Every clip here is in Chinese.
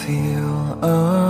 feel. Oh.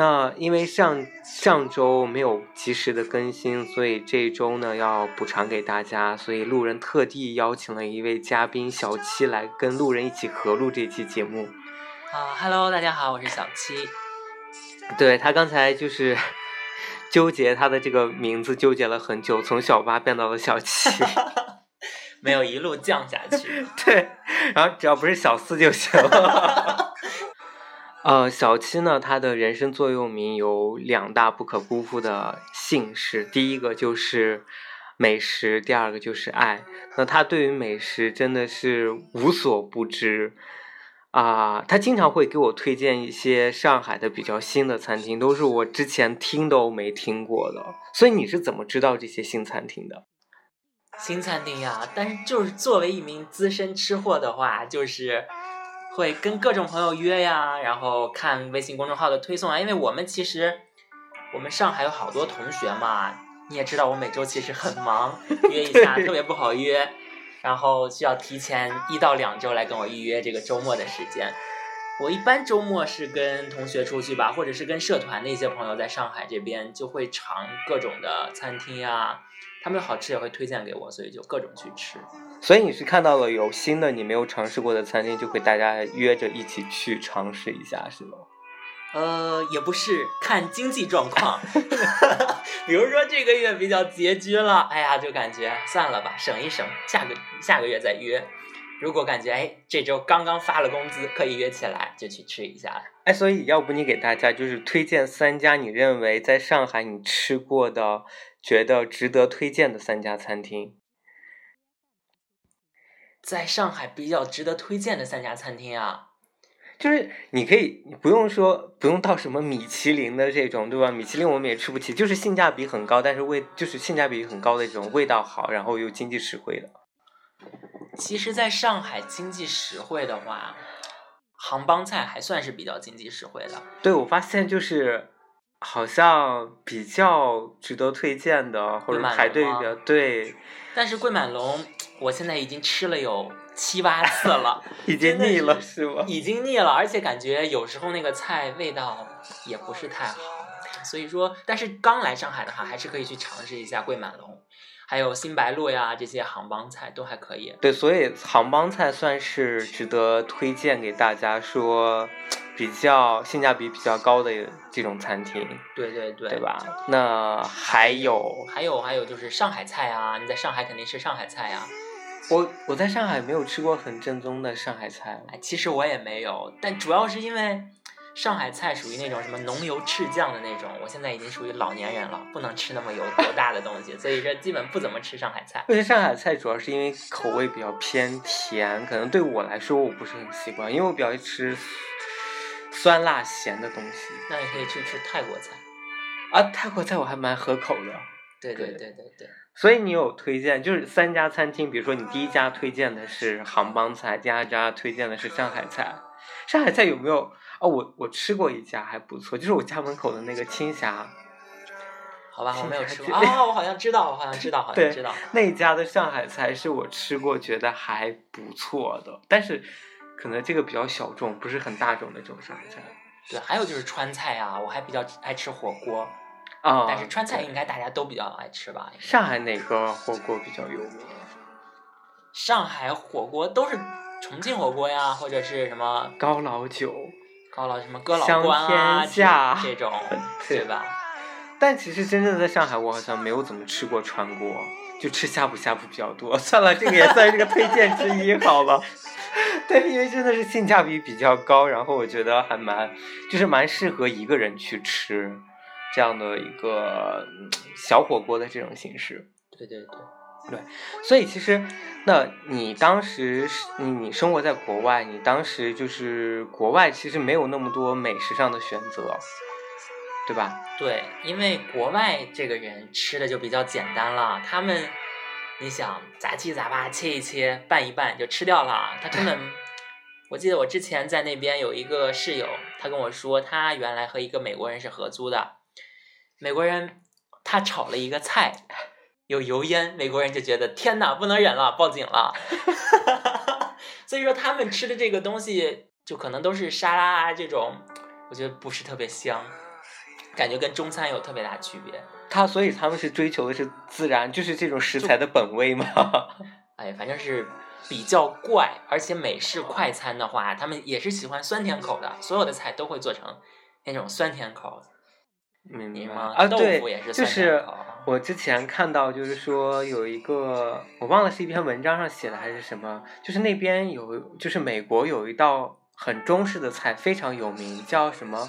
那因为上上周没有及时的更新，所以这一周呢要补偿给大家，所以路人特地邀请了一位嘉宾小七来跟路人一起合录这期节目。啊哈喽，大家好，我是小七。对他刚才就是 纠结他的这个名字，纠结了很久，从小八变到了小七。没有一路降下去。对，然后只要不是小四就行了。呃，小七呢，他的人生座右铭有两大不可辜负的姓氏，第一个就是美食，第二个就是爱。那他对于美食真的是无所不知啊、他经常会给我推荐一些上海的比较新的餐厅，都是我之前听都没听过的。所以你是怎么知道这些新餐厅的？新餐厅呀，但是就是作为一名资深吃货的话，就是会跟各种朋友约呀，然后看微信公众号的推送啊。因为我们其实我们上海有好多同学嘛，你也知道我每周其实很忙，约一下特别不好约，然后需要提前一到两周来跟我预约这个周末的时间。我一般周末是跟同学出去吧，或者是跟社团的一些朋友在上海这边，就会尝各种的餐厅呀，他们有好吃也会推荐给我，所以就各种去吃。所以你是看到了有新的你没有尝试过的餐厅，就会大家约着一起去尝试一下，是吗？呃，也不是看经济状况，比如说这个月比较拮据了，哎呀，就感觉算了吧，省一省，下个下个月再约。如果感觉哎这周刚刚发了工资，可以约起来，就去吃一下。哎，所以要不你给大家就是推荐三家你认为在上海你吃过的、觉得值得推荐的三家餐厅。在上海比较值得推荐的三家餐厅啊，就是你可以，你不用说不用到什么米其林的这种，对吧？米其林我们也吃不起，就是性价比很高，但是味就是性价比很高的这种，味道好，然后又经济实惠的。其实，在上海经济实惠的话，杭帮菜还算是比较经济实惠的。对，我发现就是好像比较值得推荐的，或者排队比较对，但是桂满龙，我现在已经吃了有七八次了，已经腻了是是吗？已经腻了，而且感觉有时候那个菜味道也不是太好。所以说，但是刚来上海的话，还是可以去尝试一下桂满龙，还有新白鹿呀这些杭帮菜都还可以。对，所以杭帮菜算是值得推荐给大家说，比较性价比比较高的这种餐厅，对对对，对？吧？那还有，还有还有就是上海菜啊，你在上海肯定吃上海菜呀、我我在上海没有吃过很正宗的上海菜，哎，其实我也没有，但主要是因为上海菜属于那种什么浓油赤酱的那种，我现在已经属于老年人了，不能吃那么油多大的东西，所以说基本不怎么吃上海菜。而且上海菜主要是因为口味比较偏甜，可能对我来说我不是很习惯，因为我比较爱吃酸辣咸的东西那你可以去吃泰国菜。啊。泰国菜我还蛮合口的。对对对对对对，所以你有推荐，就是三家餐厅，比如说你第一家推荐的是杭帮菜，第二家推荐的是上海菜。上海菜有没有？哦，我我吃过一家还不错，就是我家门口的那个青霞好吧，我没有吃过啊、我好像知道，我好像知道，好像知道。那一家的上海菜是我吃过觉得还不错的，但是可能这个比较小众，不是很大众的这种上海菜对，还有就是川菜啊，我还比较爱吃火锅，啊。但是川菜应该大家都比较爱吃吧？上海哪个火锅比较有名？上海火锅都是重庆火锅呀，或者是什么高老九。高老什么哥老香关啊天下这这种，对对吧？但其实真正的在上海，我好像没有怎么吃过川锅，就吃呷哺呷哺比较多。算了，这个也算是个推荐之一，好吧？对，因为真的是性价比比较高，然后我觉得还蛮，就是蛮适合一个人去吃这样的一个嗯小火锅的这种形式。对对对，对所以其实，那你当时你你生活在国外，你当时就是国外其实没有那么多美食上的选择，对吧？对，因为国外这个人吃的就比较简单了，他们，你想杂七杂八切一切拌一拌就吃掉了，他根本。我记得我之前在那边有一个室友，他跟我说，他原来和一个美国人是合租的，美国人他炒了一个菜，有油烟，美国人就觉得天哪，不能忍了，报警了。所以说他们吃的这个东西，就可能都是沙拉啊这种，我觉得不是特别香，感觉跟中餐有特别大区别。他所以他们是追求的是自然，就是这种食材的本味嘛。哎，反正是比较怪，而且美式快餐的话，他们也是喜欢酸甜口的，所有的菜都会做成那种酸甜口。明白吗？啊，对就是。我之前看到，就是说有一个我忘了是一篇文章上写的还是什么，就是那边有，就是美国有一道很中式的菜非常有名，叫什么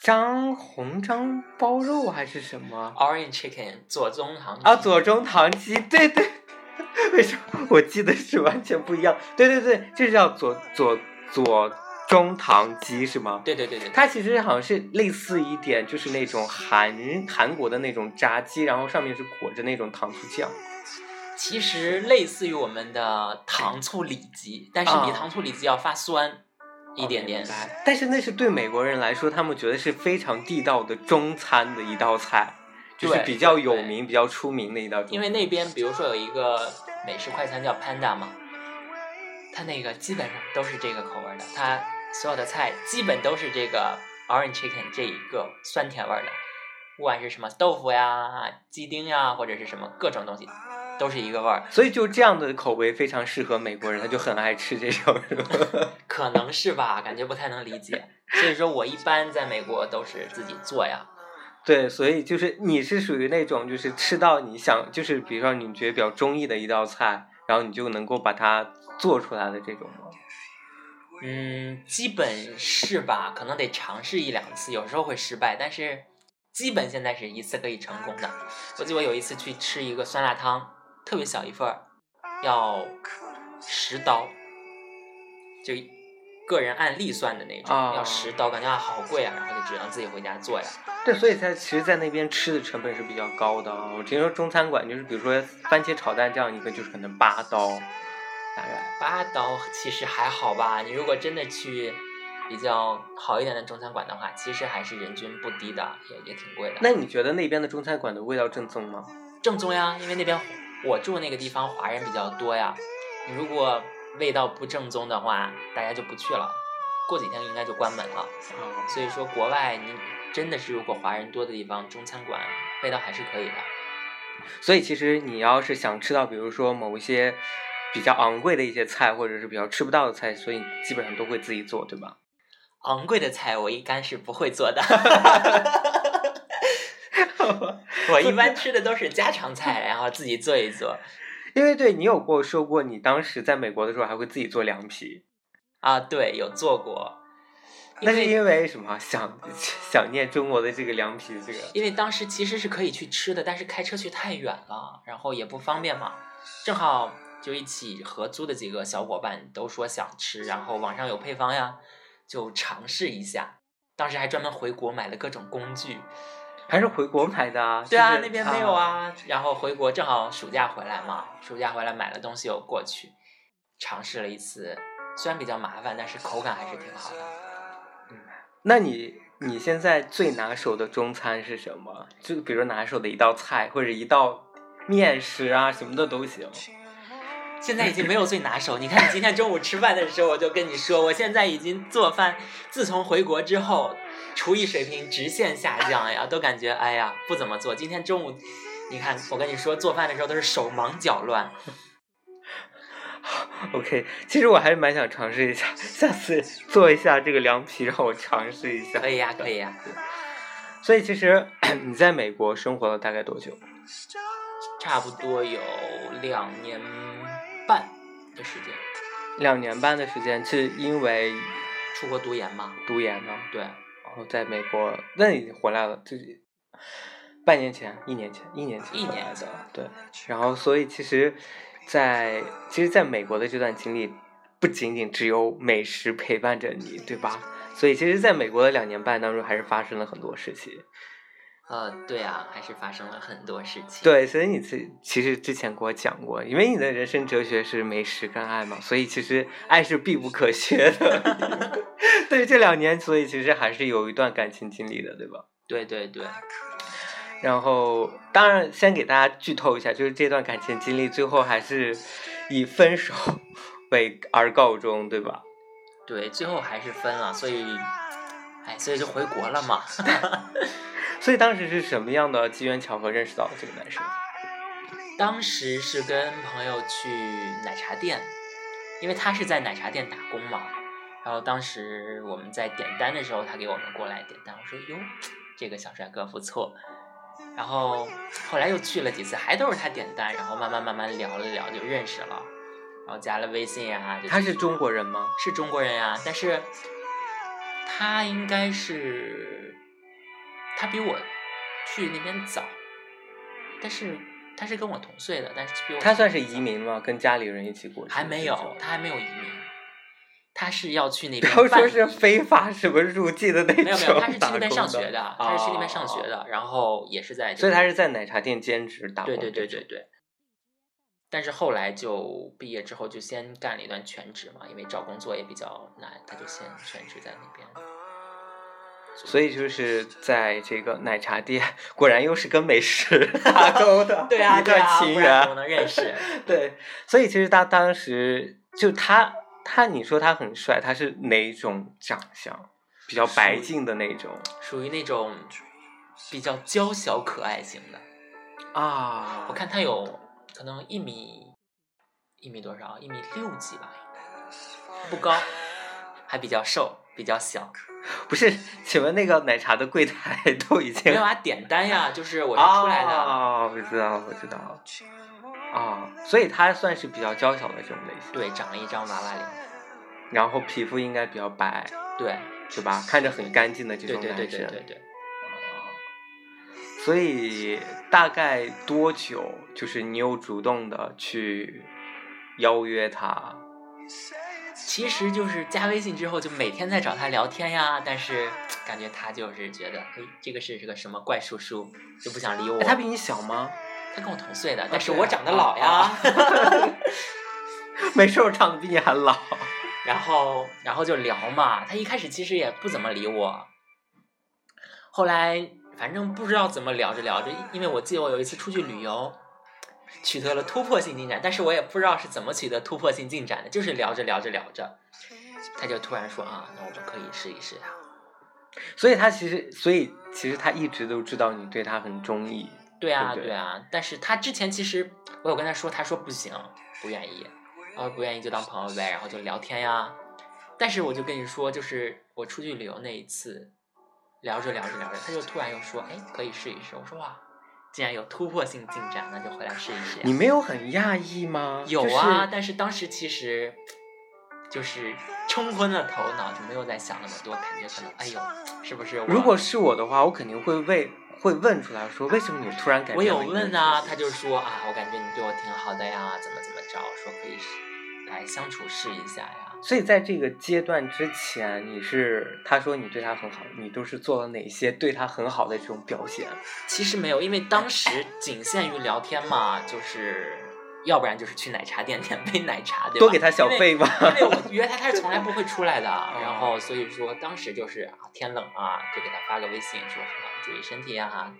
张红章包肉还是什么 Orange chicken 左宗棠啊？左宗棠鸡，对对，为什么我记得是完全不一样？对对对，这叫左左左宗棠鸡是吗？对对对对，它其实好像是类似一点，就是那种韩韩国的那种炸鸡，然后上面是裹着那种糖醋酱。其实类似于我们的糖醋里脊，但是比啊糖醋里脊要发酸一点点。但是那是对美国人来说，他们觉得是非常地道的中餐的一道菜，就是比较有名、比较出名的一道。因为那边比如说有一个美式快餐叫 Panda 嘛，它那个基本上都是这个口味儿的，它所有的菜基本都是这个 Orange Chicken 这一个酸甜味儿的，不管是什么豆腐呀、鸡丁呀，或者是什么各种东西，都是一个味儿。所以就这样的口味非常适合美国人，他就很爱吃这种。可能是吧，感觉不太能理解。所以说我一般在美国都是自己做呀。对，所以就是你是属于那种就是吃到你想，就是比如说你觉得比较中意的一道菜，然后你就能够把它做出来的这种吗？嗯，基本是吧，可能得尝试一两次，有时候会失败，但是基本现在是一次可以成功的。我记得我有一次去吃一个酸辣汤，特别小一份儿，要十刀，就个人按粒算的那种，啊要十刀，感觉啊好贵啊，然后就只能自己回家做呀。对，所以在其实，在那边吃的成本是比较高的啊。我听说中餐馆就是，比如说番茄炒蛋这样一个，就是可能八刀，大概。八刀其实还好吧，你如果真的去比较好一点的中餐馆的话，其实还是人均不低的，也也挺贵的。那你觉得那边的中餐馆的味道正宗吗？正宗呀，因为那边我住那个地方华人比较多呀。你如果味道不正宗的话，大家就不去了，过几天应该就关门了。啊，所以说，国外你真的是如果华人多的地方，中餐馆味道还是可以的。所以其实你要是想吃到，比如说某一些比较昂贵的一些菜，或者是比较吃不到的菜，所以基本上都会自己做，对吧？昂贵的菜我一般是不会做的，我一般吃的都是家常菜，然后自己做一做。因为对你有跟我说过，你当时在美国的时候还会自己做凉皮，啊，对，有做过。那是因为因为什么？想 想念中国的这个凉皮，这个因为当时其实是可以去吃的，但是开车去太远了，然后也不方便嘛。正好就一起合租的几个小伙伴都说想吃，然后网上有配方呀，就尝试一下。当时还专门回国买了各种工具。还是回国买的啊？对啊，那边没有。啊。然后回国正好暑假回来嘛，暑假回来买了东西又过去，尝试了一次，虽然比较麻烦，但是口感还是挺好的。嗯那你你现在最拿手的中餐是什么？就比如拿手的一道菜或者一道面食啊，什么的都行。现在已经没有最拿手。你看，你今天中午吃饭的时候，我就跟你说，我现在已经做饭，自从回国之后，厨艺水平直线下降呀，都感觉哎呀不怎么做。今天中午，你看我跟你说，做饭的时候都是手忙脚乱。OK，其实我还是蛮想尝试一下，下次做一下这个凉皮，让我尝试一下。可以呀，可以呀。所以其实 你在美国生活了大概多久？差不多有两年时间，两年半的时间，是因为出国读研嘛。读研呢，对，然后在美国，那你回来了，就是半年前、一年前、一年前一年前的，对。然后，所以其实在，其实，在美国的这段经历，不仅仅只有美食陪伴着你，对吧？所以，其实，在美国的两年半当中，还是发生了很多事情。呃，对啊，还是发生了很多事情。对，所以你其其实之前给我讲过，因为你的人生哲学是美食跟爱嘛，所以其实爱是必不可缺的。对，这两年，所以其实还是有一段感情经历的，对吧？对对对，然后，当然，先给大家剧透一下，就是这段感情经历最后还是以分手为而告终，对吧？对，最后还是分了，所以，哎，所以就回国了嘛。所以当时是什么样的机缘巧合认识到了这个男生？当时是跟朋友去奶茶店，因为他是在奶茶店打工嘛。然后当时我们在点单的时候，他给我们过来点单，我说哟，这个小帅哥不错。然后后来又去了几次，还都是他点单，然后慢慢慢慢聊了聊就认识了，然后加了微信呀、就他是中国人吗？是中国人呀，但是他应该是他比我去那边早，但是他是跟我同岁的，但是比我他算是移民吗？跟家里人一起过去？还没有，他还没有移民，他是要去那 不要边办说是非法什么入境的那种没有没有，他是去那边上学的，他是去那边上学哦的，然后也是在所以他是在奶茶店兼职打工对。对对对对。但是后来就毕业之后就先干了一段全职嘛，因为找工作也比较难，他就先全职在那边。所以就是在这个奶茶店，果然又是跟美食 挂钩的 对啊，一段对啊，情不然怎缘。么能认识？对，所以其实他当时就他他，你说他很帅，他是哪种长相？比较白净的那种属于那种比较娇小可爱型的。啊我看他有可能一米一米多少，一米六几吧，不高，还比较瘦，比较小。不是？请问那个奶茶的柜台 都已经没有啊，点单呀，就是我是出来的。哦，我知道，我知道。啊、所以他算是比较娇小的这种类型，对，长了一张娃娃脸。然后皮肤应该比较白，对，对吧？看着很干净的这对对种男生。对对对对。所以大概多久？就是你有主动的去邀约他？其实就是加微信之后，就每天在找他聊天呀，但是感觉他就是觉得，哎，这个是是个什么怪叔叔，就不想理我。哎他比你小吗？他跟我同岁的，但是我长得老呀。啊 没事，我长得比你还老。然后，然后就聊嘛。他一开始其实也不怎么理我，后来反正不知道怎么聊着聊着，因为我记得我有一次出去旅游，取得了突破性进展，但是我也不知道是怎么取得突破性进展的，就是聊着聊着聊着，他就突然说啊，那我们可以试一试呀、所以他其实，所以其实他一直都知道你对他很中意。对啊，对啊，但是他之前其实我有跟他说，他说不行，不愿意，然后不愿意就当朋友呗，然后就聊天呀。但是我就跟你说，就是我出去旅游那一次，聊着聊着聊着，他就突然又说，哎，可以试一试。我说哇，既然有突破性进展，那就回来试一试。你没有很讶异吗？有就是啊，但是当时其实就是冲昏了头脑，就没有再想那么多，感觉可能哎呦，是不是？如果是我的话，我肯定会为会问出来说，为什么你突然改变我有问啊，他就说啊，我感觉你对我挺好的呀，怎么怎么着，说可以试来相处试一下呀。所以在这个阶段之前，你是他说你对他很好，你都是做了哪些对他很好的这种表现？其实没有，因为当时仅限于聊天嘛，就是要不然就是去奶茶店点杯奶茶，对吧？多给他小费吧。因为。我约他，他是从来不会出来的，然后所以说当时就是啊天冷啊，就给他发个微信说什么注意身体啊。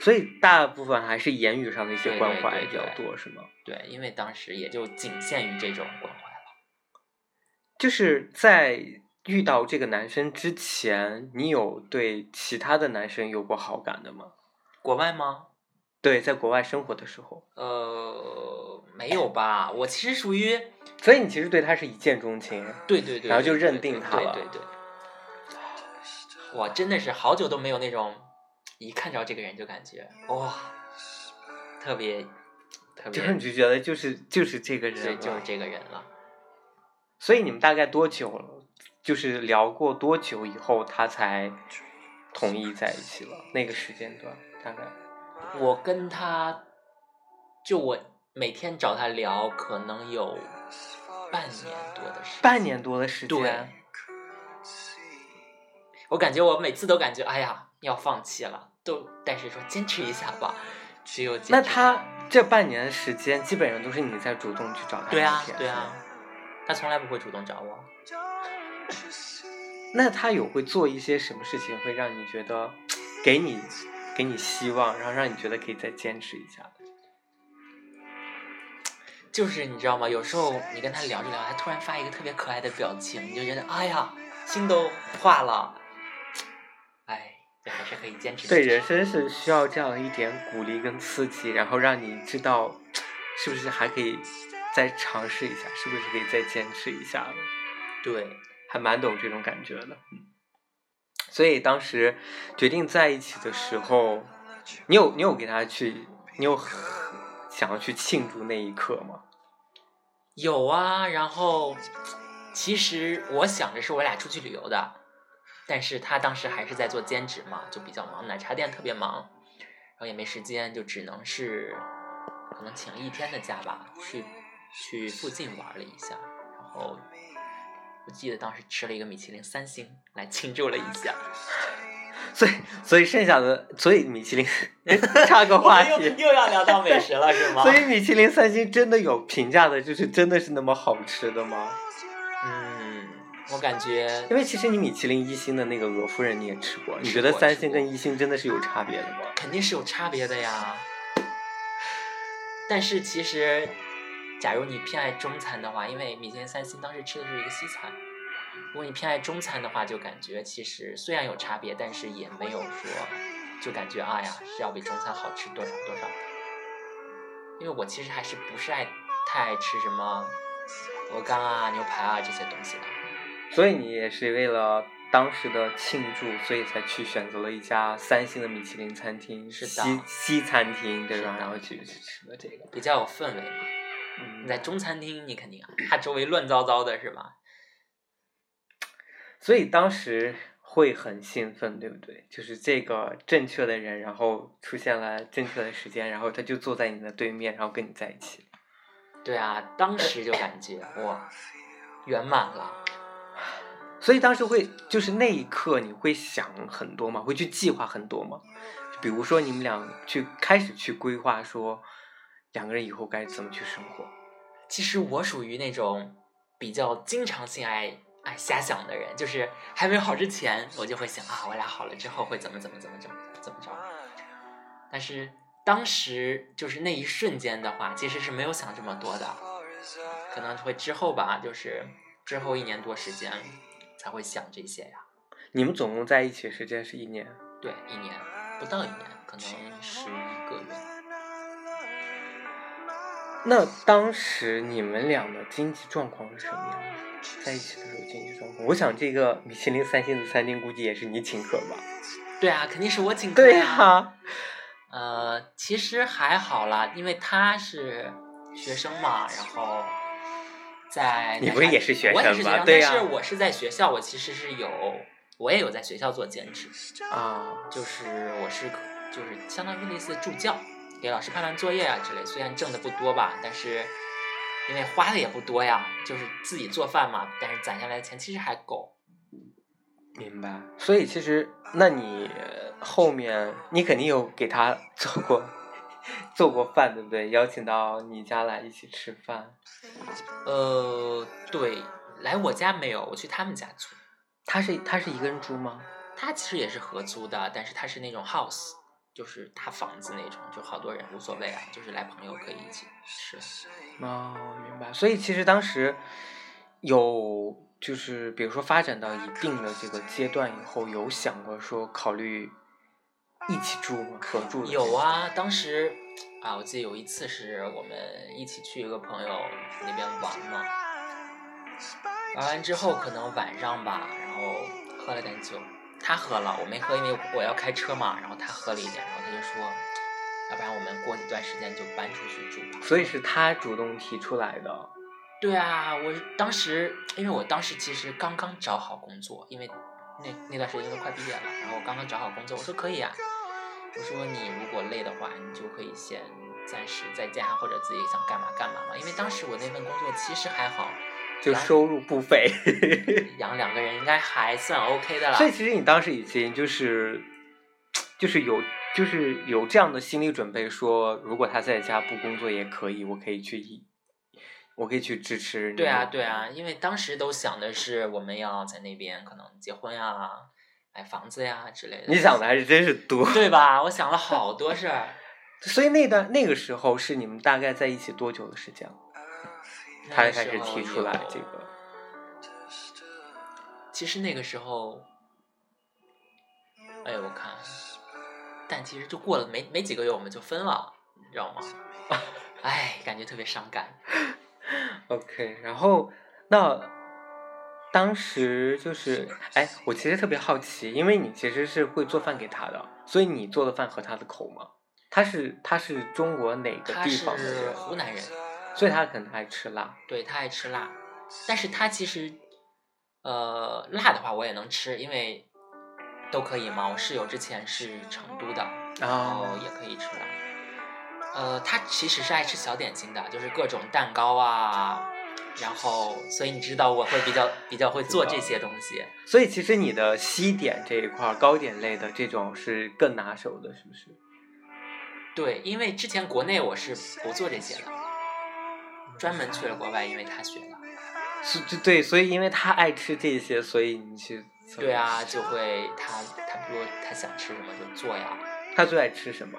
所以大部分还是言语上的一些关怀比较对多，是吗？对，因为当时也就仅限于这种关怀了。就是在遇到这个男生之前，你有对其他的男生有过好感的吗？国外吗？对，在国外生活的时候，呃，没有吧？我其实属于所以你其实对他是一见钟情。对对对，然后就认定他了对对对，我真的是好久都没有那种一看着这个人就感觉哇，特别特别就，你就觉得就是就是这个人对，就是这个人了。所以你们大概多久了？就是聊过多久以后，他才同意在一起了？那个时间段大概我跟他，就我每天找他聊，可能有半年多的时间。半年多的时对间。，我感觉我每次都感觉，哎呀，要放弃了，都但是说坚持一下吧，只有坚持那他这半年的时间，基本上都是你在主动去找他对啊对啊，他从来不会主动找我。那他有会做一些什么事情，会让你觉得给你给你希望，然后让你觉得可以再坚持一下？就是你知道吗？有时候你跟他聊着聊，他突然发一个特别可爱的表情，你就觉得哎呀，心都化了。哎，这还是可以坚持。对，人生是需要这样一点鼓励跟刺激，然后让你知道是不是还可以再尝试一下，是不是可以再坚持一下了。对，还蛮懂这种感觉的。嗯所以当时决定在一起的时候，你有你有给他去，你有想要去庆祝那一刻吗？有啊。然后其实我想着是我俩出去旅游的，但是他当时还是在做兼职嘛，就比较忙，奶茶店特别忙，然后也没时间，就只能是可能请一天的假吧，去去附近玩了一下，然后。我记得当时吃了一个米其林三星来庆祝了一下，所以所以剩下的，所以米其林 插个话题，又要聊到美食了是吗？所以米其林三星真的有评价的，就是真的是那么好吃的吗？嗯，我感觉因为其实你米其林一星的那个鹅夫人你也吃过，你觉得三星跟一星真的是有差别的吗？肯定是有差别的呀。但是其实，假如你偏爱中餐的话，因为米其林三星当时吃的是一个西餐，如果你偏爱中餐的话，就感觉其实虽然有差别，但是也没有说就感觉哎呀是要比中餐好吃多少多少的。因为我其实还是不是爱太爱吃什么鹅肝啊、牛排啊这些东西的。所以你也是为了当时的庆祝，所以才去选择了一家三星的米其林餐厅，是的西西餐厅，对吧？然后去去吃了这个。比较有氛围嘛。嗯你在中餐厅，你肯定啊，它周围乱糟糟的是吧？所以当时会很兴奋，对不对？就是这个正确的人，然后出现了正确的时间，然后他就坐在你的对面，然后跟你在一起。对啊，当时就感觉哇，圆满了。所以当时会就是那一刻你会想很多吗？会去计划很多吗？比如说你们俩去开始去规划说两个人以后该怎么去生活。其实我属于那种比较经常性爱爱瞎想的人，就是还没有好之前，我就会想啊，我俩好了之后会怎么怎么怎么怎么怎么着。但是当时就是那一瞬间的话，其实是没有想这么多的，可能会之后吧，就是之后一年多时间才会想这些呀。你们总共在一起时间是一年，对，一年不到一年，可能十一个月。那当时你们俩的经济状况是什么样的？在一起的时候经济状况，我想这个米其林三星的餐厅估计也是你请客吧？对啊，肯定是我请客对呀、呀、呃，其实还好啦，因为他是学生嘛，然后在你不是也是学生我也是学生，对呀但是我是在学校，我其实是有，我也有在学校做兼职，啊，就是我是就是相当于类似助教，给老师判判作业啊之类。虽然挣的不多吧，但是因为花的也不多呀，就是自己做饭嘛，但是攒下来的钱其实还够。明白。所以其实，那你后面你肯定有给他做过 做过饭，对不对？邀请到你家来一起吃饭。呃，对，来我家没有，我去他们家住。他是他是一个人住吗？他其实也是合租的，但是他是那种 house，就是大房子那种，就好多人无所谓啊，就是来朋友可以一起吃。哦，明白。所以其实当时有就是比如说发展到一定的这个阶段以后，有想过说考虑一起住吗？合住的有啊，当时啊，我记得有一次是我们一起去一个朋友那边玩嘛，玩完之后可能晚上吧，然后喝了点酒，他喝了，我没喝，因为我要开车嘛，然后他他喝了一点，然后他就说，要不然我们过一段时间就搬出去住吧。所以是他主动提出来的。对啊，我当时因为我当时其实刚刚找好工作，因为那那段时间都快毕业了，然后我刚刚找好工作，我说可以啊，我说你如果累的话，你就可以先暂时在家或者自己想干嘛干嘛嘛，因为当时我那份工作其实还好，就收入不菲，养两个人应该还算 OK 的了。所以其实你当时已经就是就是有就是有这样的心理准备，说如果他在家不工作也可以，我可以去一，我可以去支持你。对啊，对啊，因为当时都想的是我们要在那边可能结婚啊、买房子呀之类的。你想的还是真是多。对吧？我想了好多事儿。所以那段那个时候是你们大概在一起多久的时间了？他那开始提出来这个。其实那个时候，哎，我看，但其实就过了没没几个月，我们就分了，你知道吗？哎，感觉特别伤感。OK，然后那当时就是，哎，我其实特别好奇，因为你其实是会做饭给他的，所以你做的饭合他的口吗？他是他是中国哪个地方的？湖南人，所以他可能爱吃辣。对他爱吃辣，但是他其实，呃，辣的话我也能吃，因为都可以嘛。我室友之前是成都的，然后啊也可以吃辣。呃，他其实是爱吃小点心的，就是各种蛋糕啊，然后所以你知道我会比较比较会做这些东西。所以其实你的西点这一块儿，糕点类的这种是更拿手的，是不是？对，因为之前国内我是不做这些的，专门去了国外，因为他学了。是，就对，所以因为他爱吃这些，所以你去。对啊，就会他他比如他想吃什么就做呀。他最爱吃什么？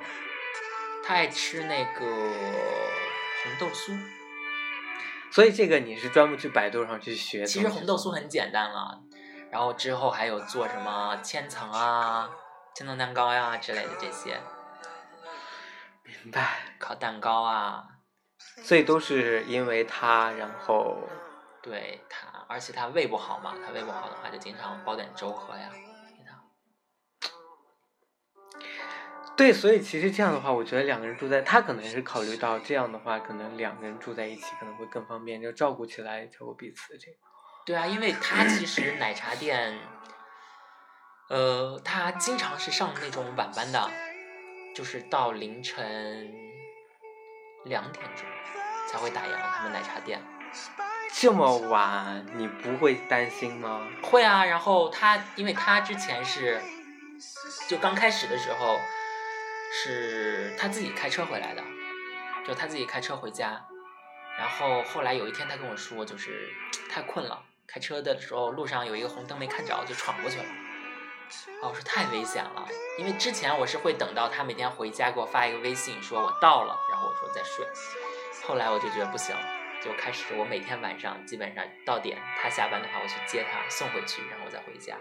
他爱吃那个红豆酥，所以这个你是专门去百度上去学。其实红豆酥很简单了，然后之后还有做什么千层啊、千层蛋糕呀、之类的这些，明白。烤蛋糕啊，所以都是因为他，然后对他，而且他胃不好嘛，他胃不好的话就经常煲点粥喝呀。对，所以其实这样的话，我觉得两个人住在，他可能也是考虑到这样的话，可能两个人住在一起可能会更方便，就照顾起来，照顾彼此这个。对啊，因为他其实奶茶店，呃，他经常是上那种晚班的，就是到凌晨两点钟才会打烊。他们奶茶店这么晚，你不会担心吗？会啊，然后他因为他之前是就刚开始的时候是他自己开车回来的，就他自己开车回家，然后后来有一天他跟我说，就是 太困了。开车的时候，路上有一个红灯没看着，就闯过去了。啊，我说太危险了，因为之前我是会等到他每天回家给我发一个微信，说我到了，然后我说再睡。后来我就觉得不行，就开始我每天晚上基本上到点，他下班的话我去接他送回去，然后我再回家。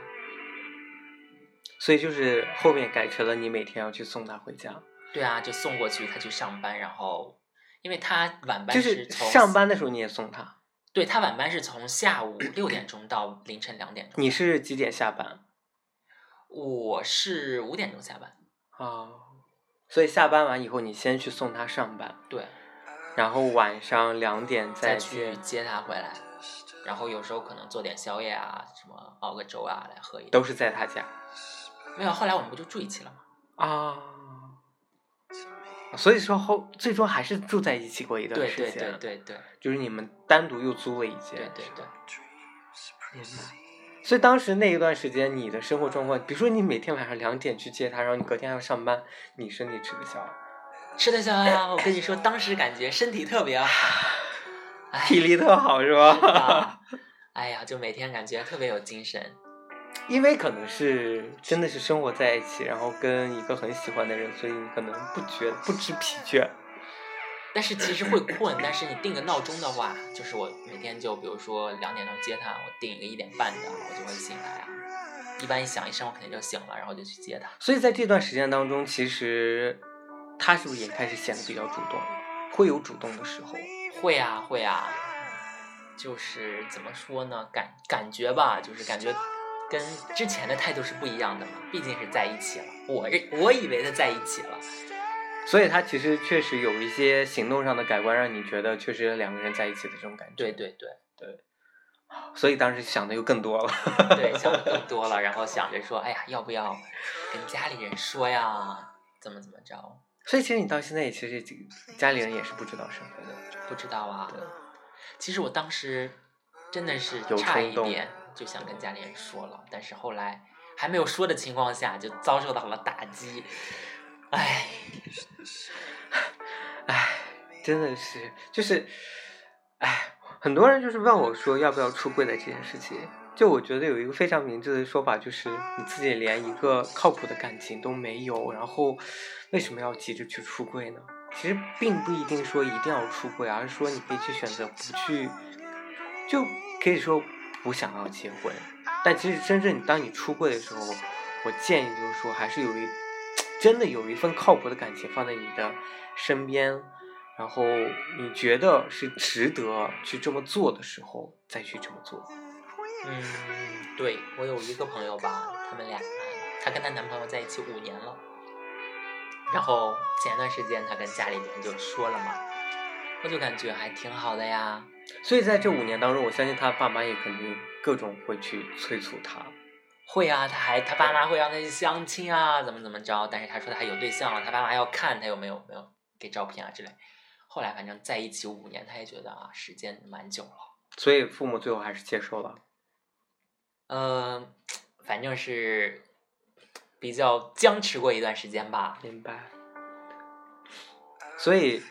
所以就是后面改成了你每天要去送他回家，对啊，就送过去，他去上班，然后因为他晚班就是从上班的时候你也送他。对他晚班是从下午六点钟到凌晨两点钟。你是几点下班？我是五点钟下班。啊，所以下班完以后，你先去送他上班，对，然后晚上两点再去去接他回来，然后有时候可能做点宵夜啊，什么熬个粥啊来喝一点。都是在他家没有，后来我们不就住一起了吗？啊。所以说后最终还是住在一起过一段对对时间，对对对就是你们单独又租了一间，对对对。明白。所以当时那一段时间，你的生活状况，比如说你每天晚上两点去接他，然后你隔天还要上班，你身体吃得消？吃得消呀！我跟你说，当时感觉身体特别好，哎，体力特好是是吧？的哎呀，就每天感觉特别有精神。因为可能是真的是生活在一起，然后跟一个很喜欢的人，所以你可能不觉不知疲倦。但是其实会困，但是你定个闹钟的话，就是我每天就比如说两点钟接他，我定一个一点半的，我就会醒来啊。一般一响一声，我肯定就醒了，然后就去接他。所以在这段时间当中，其实他是不是也开始显得比较主动？会有主动的时候。会啊会啊，就是怎么说呢？感感觉吧，就是感觉跟之前的态度是不一样的嘛，毕竟是在一起了。我认我以为的在一起了，所以他其实确实有一些行动上的改观，让你觉得确实两个人在一起的这种感觉。对对对对所以当时想的又更多了。对，想的更多了，然后想着说，哎呀，要不要跟家里人说呀？怎么怎么着？所以其实你到现在也其实家里人也是不知道身份的。不知道啊对。其实我当时真的是有差一点就想跟家里人说了，但是后来还没有说的情况下就遭受到了打击，唉，唉，真的是，就是，唉，很多人就是问我说要不要出柜的这件事情。就我觉得有一个非常明智的说法，就是你自己连一个靠谱的感情都没有，然后为什么要急着去出柜呢？其实并不一定说一定要出柜，而是说你可以去选择不去，就可以说不想要结婚。但其实真正当你出柜的时候，我建议就是说，还是有一真的有一份靠谱的感情放在你的身边，然后你觉得是值得去这么做的时候，再去这么做。嗯，对我有一个朋友吧，他们俩，她跟她男朋友在一起五年了，然后前段时间她跟家里人就说了嘛，我就感觉还挺好的呀。所以在这五年当中，我相信她爸妈也肯定各种会去催促他。会啊，他还他爸妈会让他去相亲啊，怎么怎么着？但是他说他有对象了，他爸妈要看他有没有没有给照片啊之类。后来反正在一起五年，他也觉得啊，时间蛮久了。所以父母最后还是接受了。嗯、反正是比较僵持过一段时间吧。明白。所以，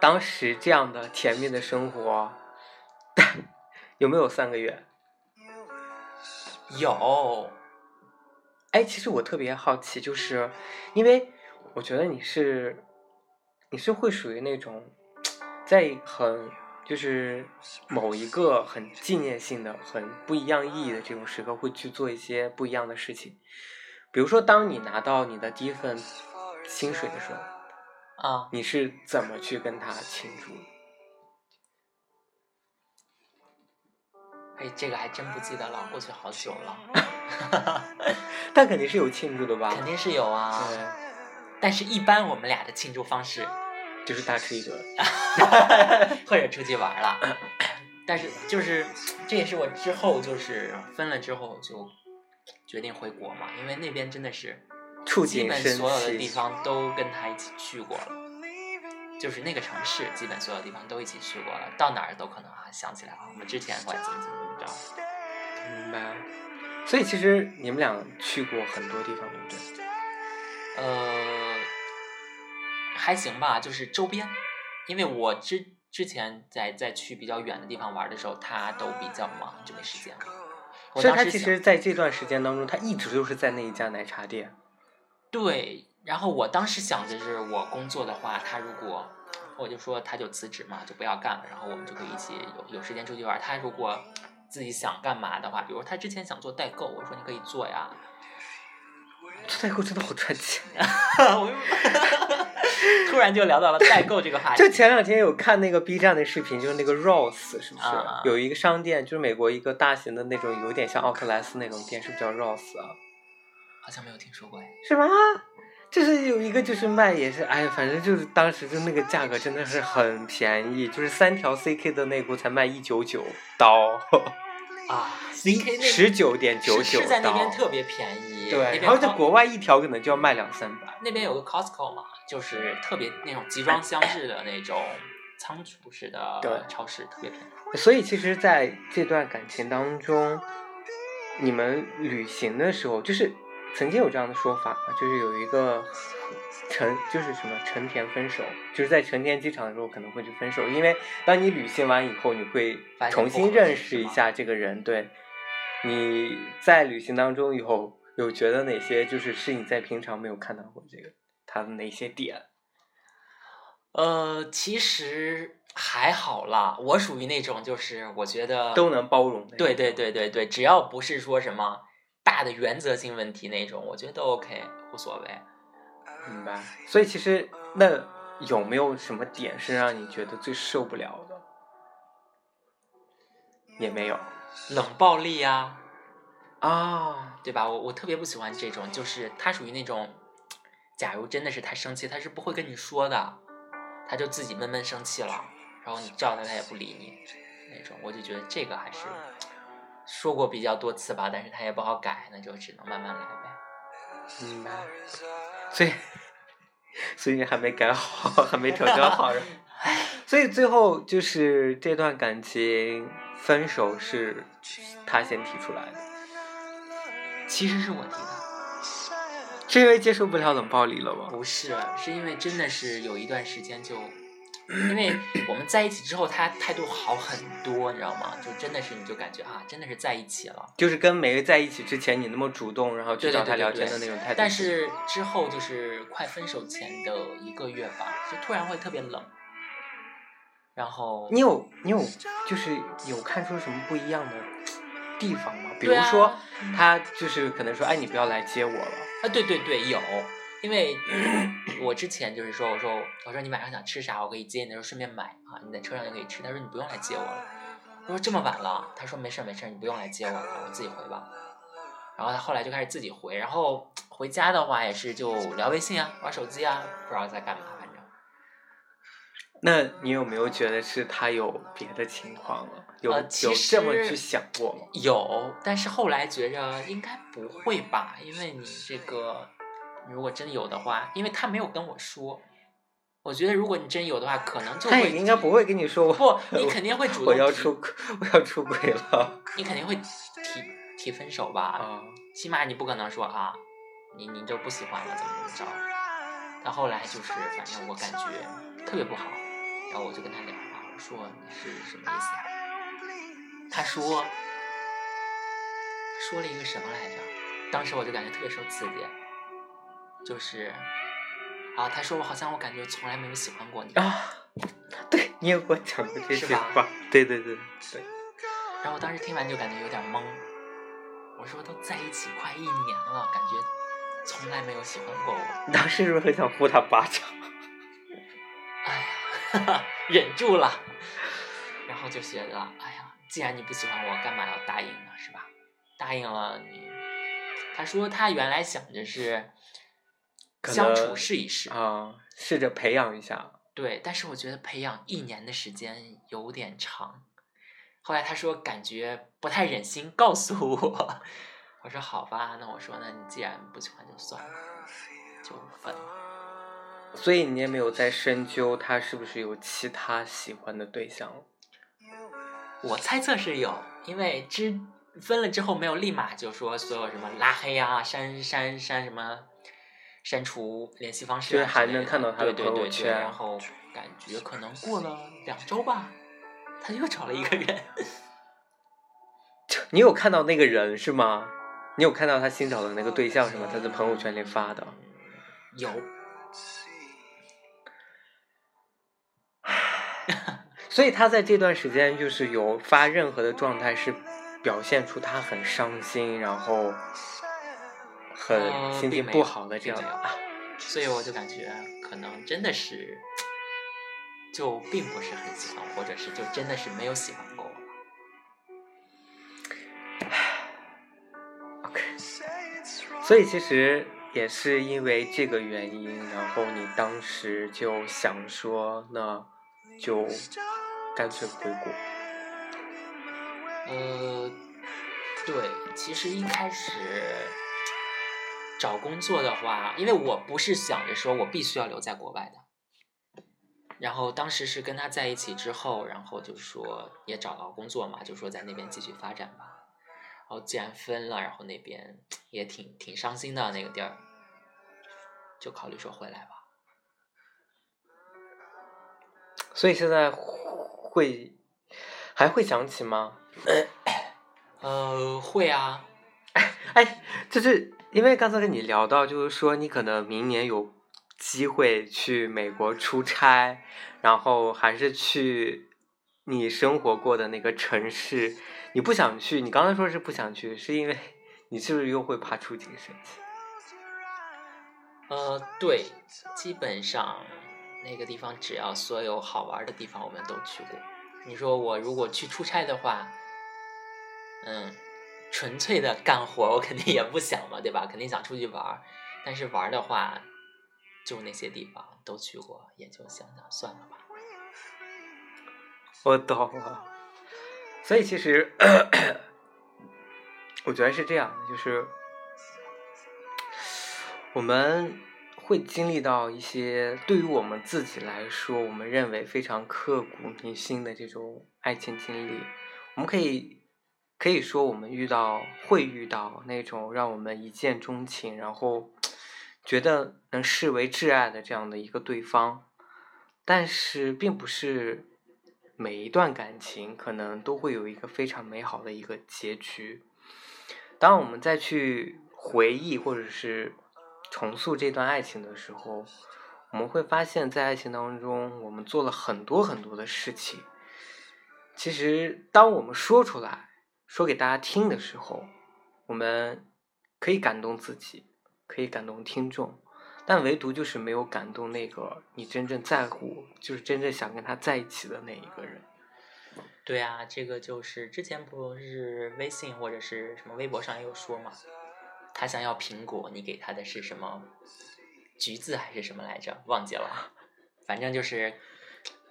当时这样的甜蜜的生活，有没有三个月？有，哎，其实我特别好奇，就是因为我觉得你是你是会属于那种在很就是某一个很纪念性的、很不一样意义的这种时刻，会去做一些不一样的事情。比如说，当你拿到你的第一份薪水的时候，啊，你是怎么去跟他庆祝哎，这个还真不记得了，过去好久了。但肯定是有庆祝的吧？肯定是有啊，对，但是一般我们俩的庆祝方式，就是大吃一顿。或者出去玩了。但是就是这也是我之后就是分了之后就决定回国嘛，因为那边真的是触基本所有的地方都跟他一起去过了，就是那个城市基本所有地方都一起去过了，到哪儿都可能啊想起来啊，我们之前或者怎明白。所以其实你们俩去过很多地方，对不对？呃，还行吧，就是周边，因为我之之前在在去比较远的地方玩的时候，他都比较忙，就没时间了。我所以他当时其实在这段时间当中，他一直就是在那一家奶茶店。对，然后我当时想着是我工作的话，他如果我就说他就辞职嘛，就不要干了，然后我们就可以一起有有时间出去玩。他如果自己想干嘛的话，比如他之前想做代购，我说你可以做呀。做代购真的好赚钱。我 突然就聊到了代购这个话题。就前两天有看那个 B 站的视频，就是那个 Rose 是不是、啊有一个商店，就是美国一个大型的那种，有点像奥特莱斯那种店，是不是叫 Rose？啊？好像没有听说过哎。是吗？就是有一个就是卖也是，哎，反正就是当时就那个价格真的是很便宜，就是三条 CK 的内裤才卖一九九刀，啊，CK 那十九点九九是是在那边。特别便宜。对，边然后在国外一条可能就要卖两三百。那边有个 Costco 嘛，就是特别那种集装箱式的那种仓储式的超市，特别便宜。所以其实，在这段感情当中，你们旅行的时候，就是曾经有这样的说法嘛，就是有一个成，就是什么成田分手，就是在成田机场的时候可能会去分手，因为当你旅行完以后，你会重新认识一下这个人。对，你在旅行当中以后有觉得哪些就是是你在平常没有看到过这个他的哪些点？呃，其实还好啦，我属于那种就是我觉得都能包容的。对对对对对，只要不是说什么大的原则性问题那种，我觉得都 OK，无所谓。明白。所以其实那有没有什么点是让你觉得最受不了的？也没有。冷暴力呀、啊，对吧？我我特别不喜欢这种，就是他属于那种，假如真的是他生气，他是不会跟你说的，他就自己闷闷生气了，然后你叫他他也不理你那种，我就觉得这个还是说过比较多次吧，但是他也不好改，那就只能慢慢来呗。明白。所以，所以你还没改好，还没调教好，所以最后就是这段感情分手是他先提出来的，其实是我提的，是因为接受不了冷暴力了吗？不是，是因为真的是有一段时间就，因为我们在一起之后，他态度好很多，你知道吗？就真的是你就感觉啊，真的是在一起了。就是跟梅在一起之前，你那么主动，然后去找他聊天的那种态度。但是之后就是快分手前的一个月吧，就突然会特别冷，然后你有你有就是有看出什么不一样的地方吗？比如说，他就是可能说，哎，你不要来接我了。啊，对对对，有，因为我之前就是说，我说我说你晚上想吃啥，我可以接你的时候顺便买啊，你在车上就可以吃。他说你不用来接我了，我说这么晚了，他说没事儿没事儿，你不用来接我了，我自己回吧。然后他后来就开始自己回，然后回家的话也是就聊微信啊，玩手机啊，不知道在干嘛，反正。那你有没有觉得是他有别的情况了？有、呃有这么去想过吗？有，但是后来觉着应该不会吧，因为你这个如果真有的话，因为他没有跟我说，我觉得如果你真有的话，可能就他也会应该不会跟你说不，你肯定会主动我要提出我要出轨了你肯定会提提分手吧？啊！起码你不可能说啊，你你就不喜欢了，怎么怎么着？到后来就是，反正我感觉特别不好，然后我就跟他聊嘛，我说你是什么意思呀？他说说了一个什么来着？当时我就感觉特别受刺激，就是啊，他说我好像我感觉从来没有喜欢过你，啊，对你也给我讲过这些话，对对对对。然后我当时听完就感觉有点懵，我说都在一起快一年了，感觉从来没有喜欢过我。你 当时是不是很想呼他巴掌？哎呀，忍住了，然后就觉得，哎呀，既然你不喜欢我，干嘛要答应呢？是吧？答应了你，他说他原来想着是可相处试一试，啊，试着培养一下。对，但是我觉得培养一年的时间有点长。后来他说感觉不太忍心告诉我，我说好吧，那我说那你既然不喜欢就算了，就分了。所以你也没有再深究他是不是有其他喜欢的对象。我猜测是有，因为之分了之后没有立马就说所有什么拉黑啊、删删删什么、删除联系方式、就是啊，还能看到他的朋友圈然后感觉可能过了两周吧，他又找了一个人。你有看到那个人是吗？你有看到他新找的那个对象是吗？他在朋友圈里发的。有，所以他在这段时间就是有发任何的状态，是表现出他很伤心，然后很呃心情不好的这样。所以我就感觉可能真的是，就并不是很喜欢，或者是就真的是没有喜欢过我吧。OK，所以其实也是因为这个原因，然后你当时就想说，那就干脆回国。呃，对，其实一开始找工作的话，因为我不是想着说我必须要留在国外的，然后当时是跟他在一起之后，然后就说也找到工作嘛，就说在那边继续发展吧。然后既然分了，然后那边也挺挺伤心的那个地儿，就考虑说回来吧。所以现在会还会想起吗？呃，会啊，哎，就是因为刚才跟你聊到，就是说你可能明年有机会去美国出差，然后还是去你生活过的那个城市，你不想去，你刚才说是不想去，是因为你是不是又会怕触景生情？呃，对，基本上那个地方只要所有好玩的地方我们都去过。你说我如果去出差的话，嗯，纯粹的干活，我肯定也不想嘛，对吧？肯定想出去玩儿，但是玩儿的话，就那些地方都去过，也就想想算了吧。我懂了。所以其实，我觉得是这样，就是我们会经历到一些对于我们自己来说，我们认为非常刻骨铭心的这种爱情经历。我们可以可以说，我们遇到会遇到那种让我们一见钟情，然后觉得能视为挚爱的这样的一个对方，但是并不是。每一段感情可能都会有一个非常美好的一个结局。当我们再去回忆或者是重塑这段爱情的时候，我们会发现，在爱情当中，我们做了很多很多的事情。其实，当我们说出来说给大家听的时候，我们可以感动自己，可以感动听众。但唯独就是没有感动那个你真正在乎，就是真正想跟他在一起的那一个人。对啊，这个就是之前不是微信或者是什么微博上也有说嘛，他想要苹果，你给他的是什么橘子还是什么来着？忘记了，反正就是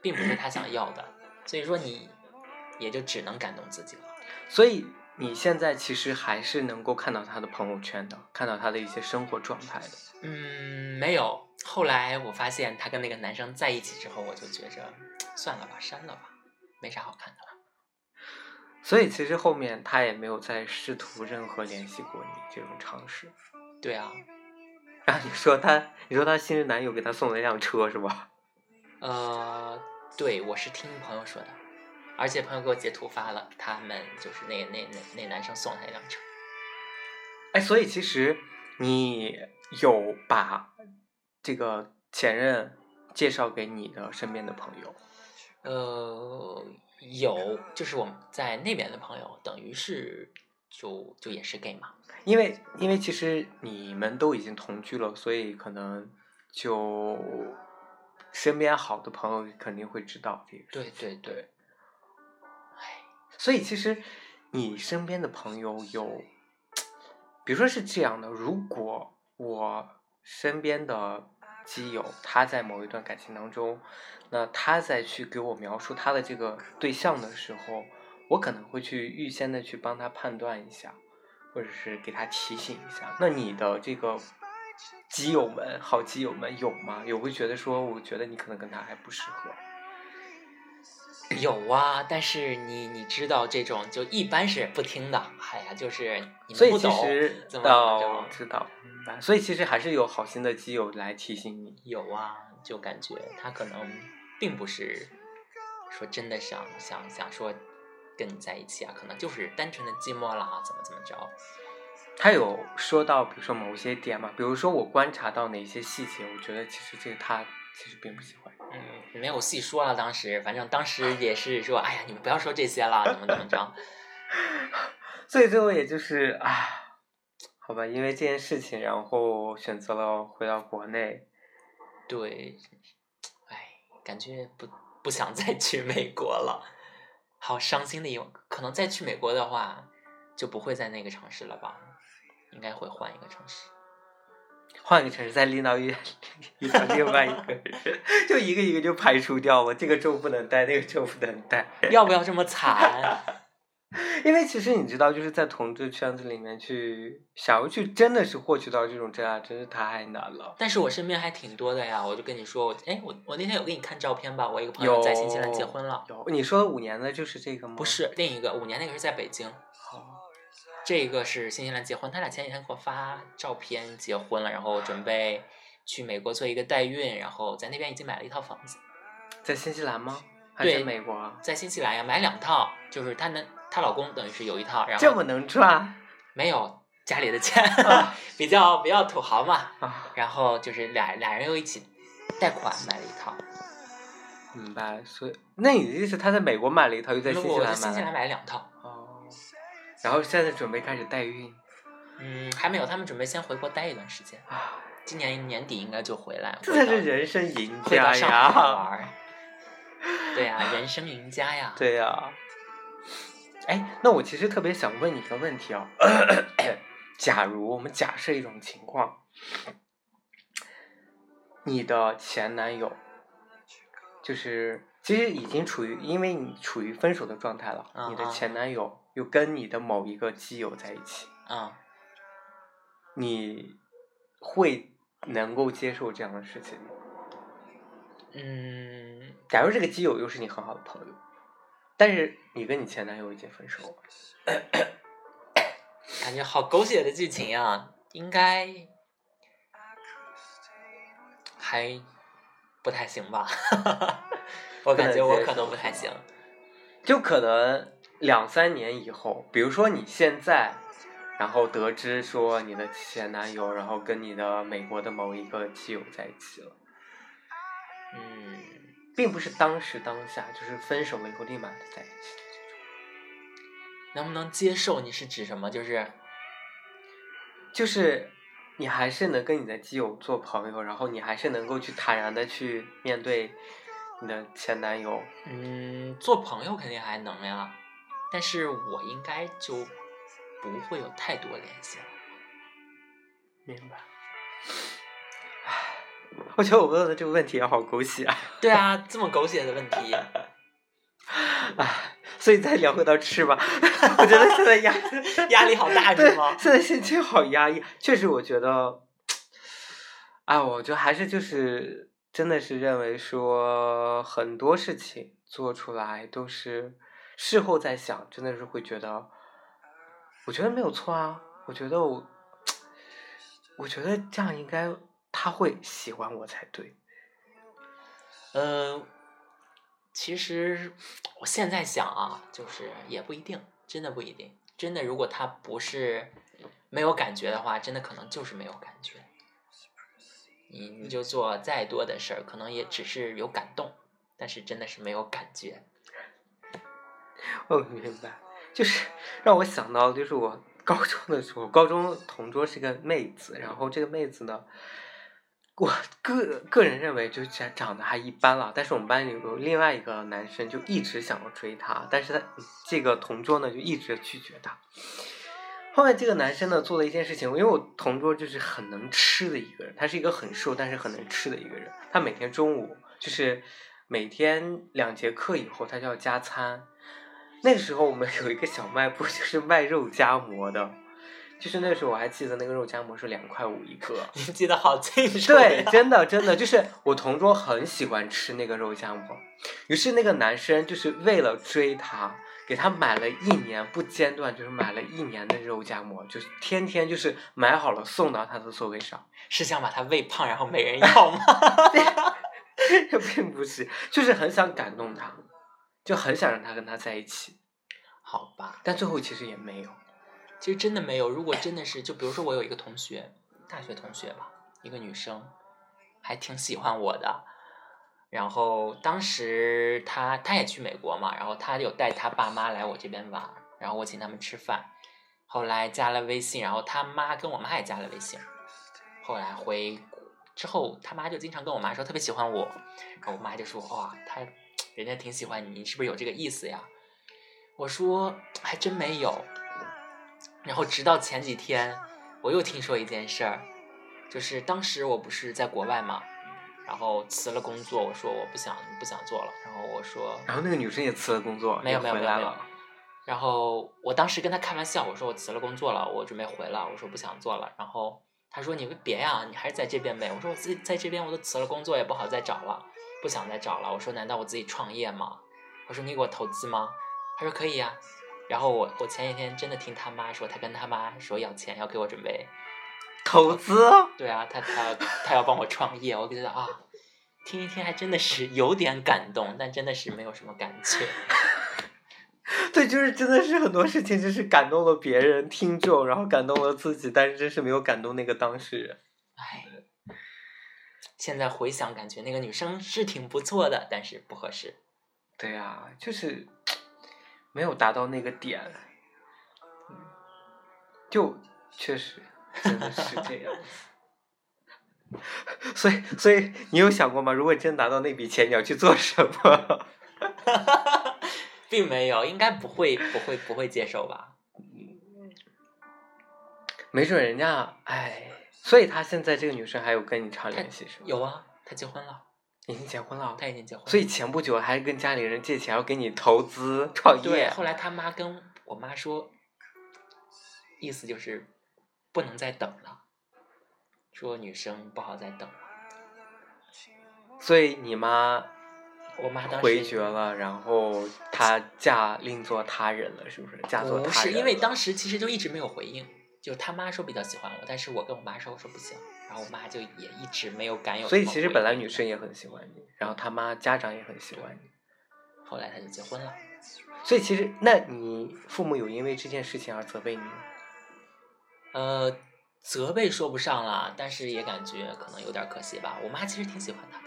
并不是他想要的，所以说你也就只能感动自己了。所以你现在其实还是能够看到他的朋友圈的，看到他的一些生活状态的。嗯，没有。后来我发现他跟那个男生在一起之后，我就觉着算了吧，删了吧，没啥好看的了。所以其实后面他也没有再试图任何联系过你这种尝试。对啊。然后，你说他，你说他新任男友给他送了一辆车是吧？呃，对，我是听朋友说的，而且朋友给我截图发了，他们就是那那那那男生送他一辆车。哎，所以其实你。有把这个前任介绍给你的身边的朋友？呃，有，就是我们在那边的朋友，等于是就就也是 gay 嘛。因为因为其实你们都已经同居了，所以可能就身边好的朋友肯定会知道这个。对对对。所以其实你身边的朋友有，比如说是这样的，如果。我身边的基友，他在某一段感情当中，那他在去给我描述他的这个对象的时候，我可能会去预先的去帮他判断一下，或者是给他提醒一下。那你的这个基友们，好基友们有吗？有会觉得说，我觉得你可能跟他还不适合。有啊，但是你你知道这种就一般是不听的，哎呀，就是你们不懂怎么知道，明白。所以其实还是有好心的基友来提醒你。有啊，就感觉他可能并不是说真的想想想说跟你在一起啊，可能就是单纯的寂寞啦，怎么怎么着。他有说到，比如说某些点嘛，比如说我观察到哪些细节，我觉得其实这个他其实并不喜欢。嗯，没有细说了，当时反正当时也是说，哎呀，你们不要说这些了，怎么怎么着。所以最后也就是啊，好吧，因为这件事情，然后选择了回到国内。对，哎，感觉不不想再去美国了，好伤心的一，可能再去美国的话，就不会在那个城市了吧，应该会换一个城市。换个城市再拎到遇遇到另外一个人，就一个一个就排除掉嘛。这个州不能待，那个州不能待。要不要这么惨？因为其实你知道，就是在同志圈子里面去想要去真的是获取到这种真爱，真是太难了。但是我身边还挺多的呀，我就跟你说，我哎，我我那天有给你看照片吧，我一个朋友在新西兰结婚了。有你说的五年的就是这个吗？不是，另一个五年那个是在北京。这个是新西兰结婚，他俩前几天给我发照片，结婚了，然后准备去美国做一个代孕，然后在那边已经买了一套房子，在新西兰吗？对，美国，在新西兰呀，买两套，就是她能，她老公等于是有一套，然后这么能赚？没有家里的钱，比较比较土豪嘛，然后就是俩俩人又一起贷款买了一套，明白？所以那你的意思，他在美国买了一套，又在新西兰买，新西兰买了两套。然后现在准备开始代孕，嗯，还没有，他们准备先回国待一段时间，啊今年年底应该就回来。这才是人生赢家呀！对呀，人生赢家呀！对呀。哎，那我其实特别想问你一个问题啊、假如我们假设一种情况，你的前男友就是其实已经处于，因为你处于分手的状态了，你的前男友又跟你的某一个基友在一起，啊，你会能够接受这样的事情吗？嗯，假如这个基友又是你很好的朋友，但是你跟你前男友已经分手了，感觉好狗血的剧情啊，应该还不太行吧？我感觉我可能不太行。就可能两三年以后，比如说你现在，然后得知说你的前男友，然后跟你的美国的某一个基友在一起了，嗯，并不是当时当下，就是分手了以后立马就在一起。能不能接受？你是指什么？就是就是你还是能跟你的基友做朋友，然后你还是能够去坦然的去面对你的前男友。嗯，做朋友肯定还能呀，但是我应该就不会有太多联系了。明白。唉，我觉得我问的这个问题也好狗血啊！对啊，这么狗血的问题，唉，所以再聊回到吃吧。我觉得现在压 压力好大对是吗？现在心情好压抑，确实，我觉得，哎，我觉得还是就是真的是认为说很多事情做出来都是事后再想，真的是会觉得，我觉得没有错啊，我觉得我，我觉得这样应该他会喜欢我才对。呃，其实我现在想啊，就是也不一定，真的不一定。真的，如果他不是没有感觉的话，真的可能就是没有感觉。你你就做再多的事儿，可能也只是有感动，但是真的是没有感觉。我明白，就是让我想到，就是我高中的时候，高中同桌是个妹子，然后这个妹子呢，我个个人认为就长长得还一般了，但是我们班里有另外一个男生就一直想要追她，但是他这个同桌呢就一直拒绝她。后面这个男生呢做了一件事情，因为我同桌就是很能吃的一个人，他是一个很瘦但是很能吃的一个人，他每天中午就是每天两节课以后他就要加餐。那个时候我们有一个小卖部，就是卖肉夹馍的，就是那时候我还记得那个肉夹馍是两块五一个。你记得好清楚对，真的真的就是我同桌很喜欢吃那个肉夹馍，于是那个男生就是为了追她，给她买了一年不间断，就是买了一年的肉夹馍，就是天天就是买好了送到她的座位上。是想把她喂胖，然后没人要吗？并不是，就是很想感动她，就很想让他跟他在一起，好吧，但最后其实也没有。其实真的没有。如果真的是，就比如说我有一个同学，大学同学吧，一个女生，还挺喜欢我的。然后当时她她也去美国嘛，然后她有带她爸妈来我这边玩，然后我请他们吃饭。后来加了微信，然后他妈跟我妈也加了微信。后来回之后，他妈就经常跟我妈说特别喜欢我，然后我妈就说哇，他人家挺喜欢你，你是不是有这个意思呀？我说还真没有。然后直到前几天，我又听说一件事儿，就是当时我不是在国外嘛，然后辞了工作，我说我不想不想做了，然后我说然后那个女生也辞了工作，没有没有没有没有回来了。然后我当时跟她开玩笑，我说我辞了工作了，我准备回了，我说不想做了。然后她说你别呀，你还是在这边呗。我说我自己在这边我都辞了工作，也不好再找了，不想再找了。我说难道我自己创业吗？我说你给我投资吗？他说可以呀。然后我我前几天真的听他妈说，他跟他妈说要钱，要给我准备。投资，对啊，他他他要帮我创业，我觉得啊，听一听还真的是有点感动，但真的是没有什么感觉。对，就是真的是很多事情，就是感动了别人、听众，然后感动了自己，但是真是没有感动那个当事人。唉，现在回想，感觉那个女生是挺不错的，但是不合适。对呀、就是没有达到那个点，嗯就确实真的是这样。所以，所以你有想过吗？如果真拿到那笔钱，你要去做什么？并没有，应该不会，不会，不会接受吧？没准人家哎，所以她现在这个女生还有跟你常联系是吗？有啊，他结婚了，已经结婚了，他已经结婚了。所以前不久还跟家里人借钱要给你投资创业对，后来他妈跟我妈说，意思就是不能再等了，说女生不好再等了。所以你妈我妈当时回绝了，然后她嫁另做他人了，是不是？嫁作不是，他人因为当时其实就一直没有回应，就他妈说比较喜欢我，但是我跟我妈说我说不行，然后我妈就也一直没有敢有。所以其实本来女生也很喜欢你，然后他妈家长也很喜欢你，后来他就结婚了。所以其实那你父母有因为这件事情而责备你吗？呃，责备说不上啦，但是也感觉可能有点可惜吧。我妈其实挺喜欢他的。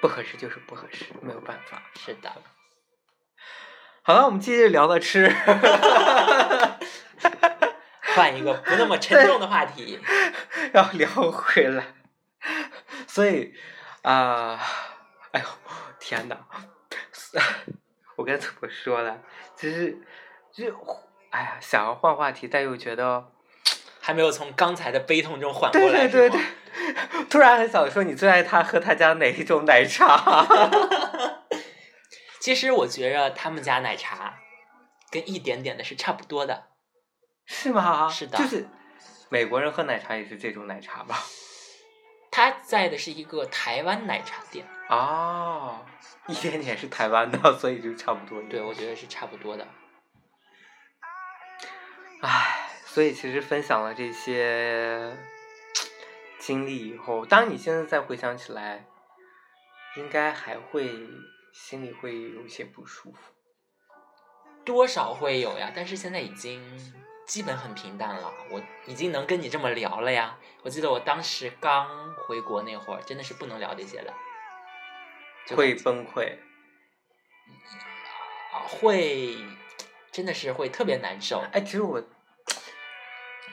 不合适就是不合适，没有办法。是的，好了，我们继续聊到吃。换一个不那么沉重的话题。要聊回来，所以啊、哎呦天哪！我该怎么说呢？其实就哎呀，想要换话题，但又觉得还没有从刚才的悲痛中缓过来，对对对，突然很想说，你最爱他喝他家哪一种奶茶？其实我觉着他们家奶茶跟一点点的是差不多的。是吗？是的就是 美国人喝奶茶也是这种奶茶吧？他在的是一个台湾奶茶店，哦，一点点是台湾的，所以就差不多。对我觉得是差不多的。唉，所以其实分享了这些经历以后，当你现在再回想起来，应该还会心里会有些不舒服。多少会有呀，但是现在已经基本很平淡了。我已经能跟你这么聊了呀。我记得我当时刚回国那会儿，真的是不能聊这些的，会崩溃。啊会，真的是会特别难受。哎，其实我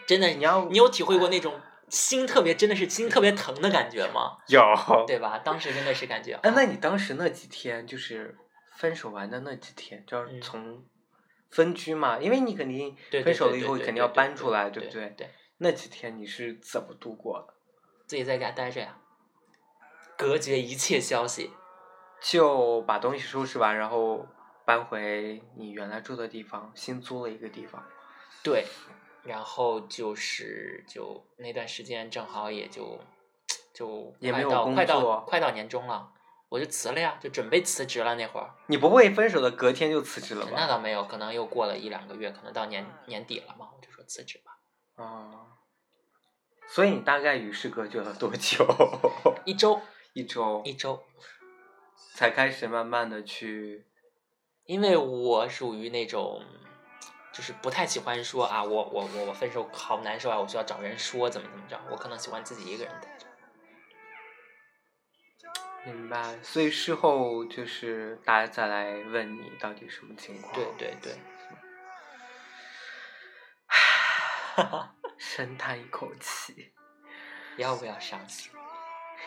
真的，你要你有体会过那种心特别真的是心特别疼的感觉吗？有。对吧？当时真的是感觉，哎，那啊你当时那几天就是分手完的那几天，就是嗯从分居嘛，因为你肯定分手了以后肯定要搬出来，对不对？对，那几天你是怎么度过的？自己在家待着呀，隔绝一切消息。就把东西收拾完，然后搬回你原来住的地方，新租了一个地方。对，然后就是就那段时间正好也就就快也没有快到作快到年终了，我就辞了呀，就准备辞职了那会儿。你不会分手的隔天就辞职了吧？那倒没有，可能又过了一两个月，可能到年年底了嘛，我就说辞职吧。啊、所以你大概与世隔绝了多久？一 周一周一周，才开始慢慢的去，因为我属于那种。就是不太喜欢说啊，我我我我分手好难受啊，我需要找人说怎么怎么着，我可能喜欢自己一个人待着。明白。所以事后就是大家再来问你到底什么情况。对对对，深叹一口气。要不要伤心？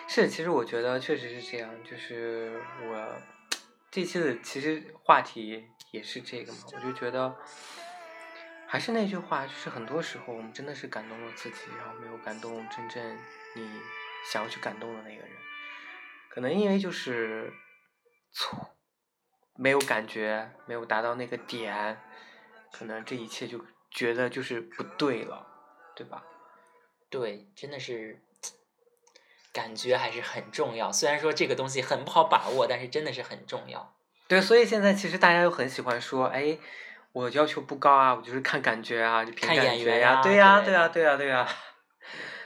是，其实我觉得确实是这样，就是我这期的其实话题也是这个嘛，我就觉得还是那句话，就是很多时候我们真的是感动了自己，然后没有感动真正你想要去感动的那个人，可能因为就是错，没有感觉，没有达到那个点，可能这一切就觉得就是不对了，对吧？对，真的是感觉还是很重要。虽然说这个东西很不好把握，但是真的是很重要。对，所以现在其实大家又很喜欢说，哎，我要求不高啊，我就是看感觉啊，就凭看感觉呀、对呀、对呀、对呀、对呀、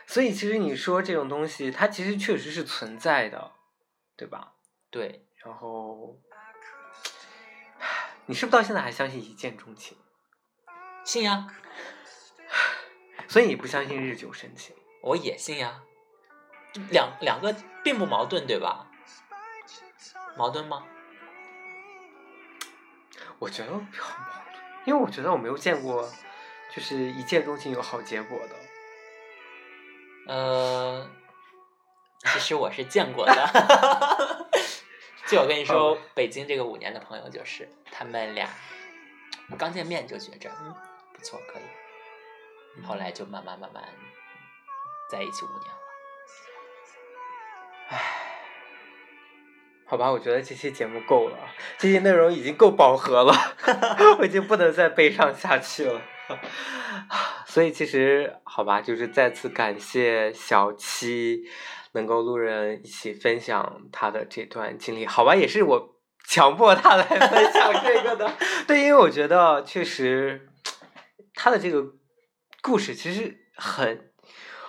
所以其实你说这种东西，它其实确实是存在的，对吧？对，然后，你是不是到现在还相信一见钟情？信呀，所以你不相信日久生情？我也信呀。两两个并不矛盾，对吧？矛盾吗？我觉得比较矛盾，因为我觉得我没有见过，就是一见钟情有好结果的。呃，其实我是见过的。就我跟你说，北京这个五年的朋友就是他们俩刚见面就觉着嗯不错可以，后来就慢慢慢慢在一起五年了。好吧，我觉得这期节目够了，这些内容已经够饱和了，我已经不能再悲伤下去了。所以其实好吧，就是再次感谢小七能够路人一起分享他的这段经历。好吧，也是我强迫他来分享这个的。对，因为我觉得确实他的这个故事其实很，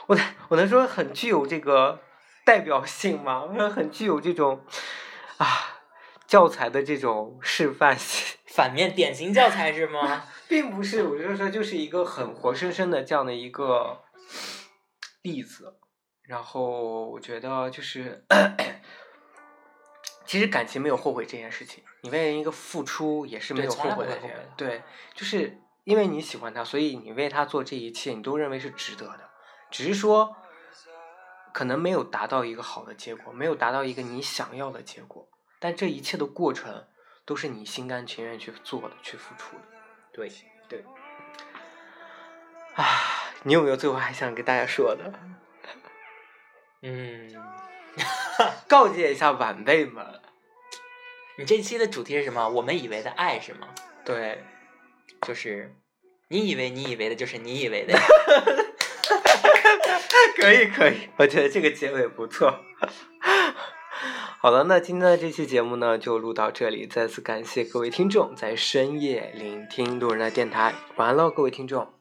我我能说很具有这个代表性吗？我 说很具有这种啊教材的这种示范性。反面典型教材是吗？并不是，我就说就是一个很活生生的这样的一个例子。然后我觉得就是，其实感情没有后悔这件事情，你为人一个付出也是没有后悔的对，就是因为你喜欢他，所以你为他做这一切，你都认为是值得的。只是说，可能没有达到一个好的结果，没有达到一个你想要的结果，但这一切的过程都是你心甘情愿去做的，去付出的。对，对。啊，你有没有最后还想跟大家说的？嗯，告诫一下晚辈们。你这期的主题是什么？我们以为的爱是吗？对，就是你以为你以为的，就是你以为的。可以可以，我觉得这个结尾不错。好了，那今天的这期节目呢，就录到这里。再次感谢各位听众在深夜聆听路人的电台。晚安喽，各位听众。